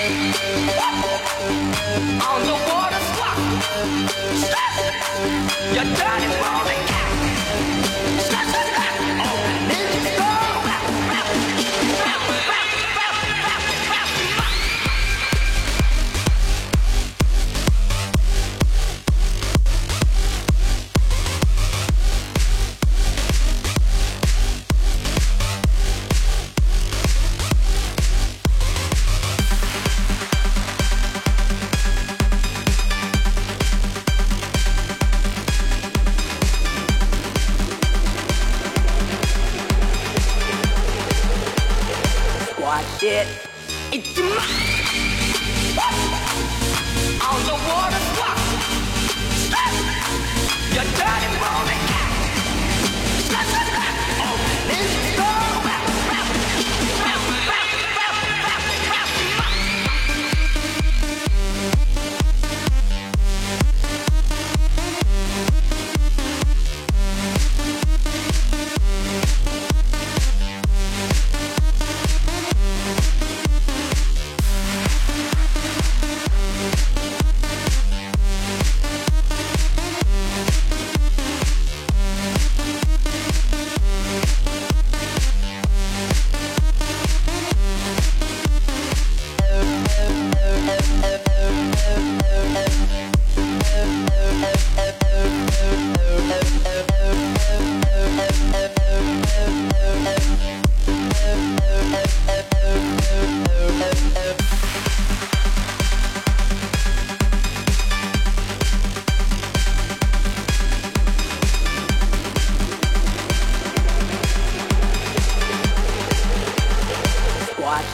On the water. Your dirty morning cat. Yeah, It's my. All the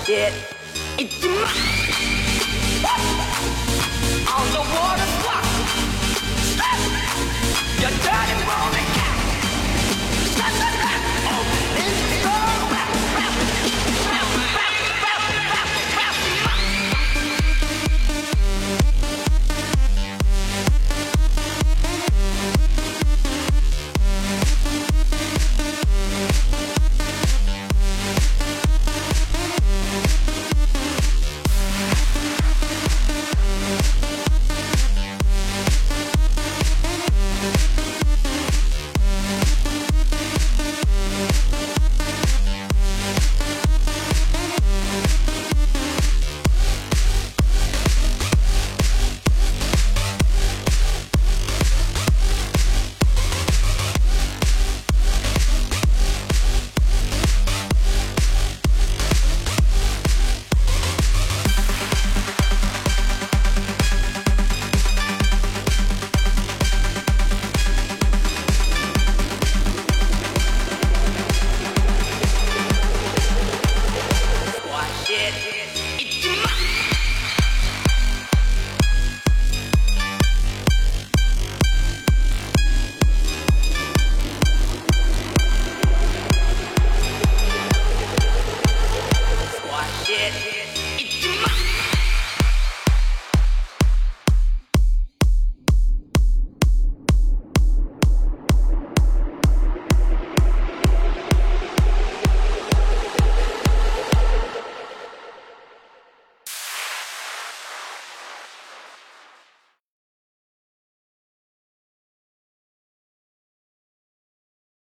shit. It's on the water.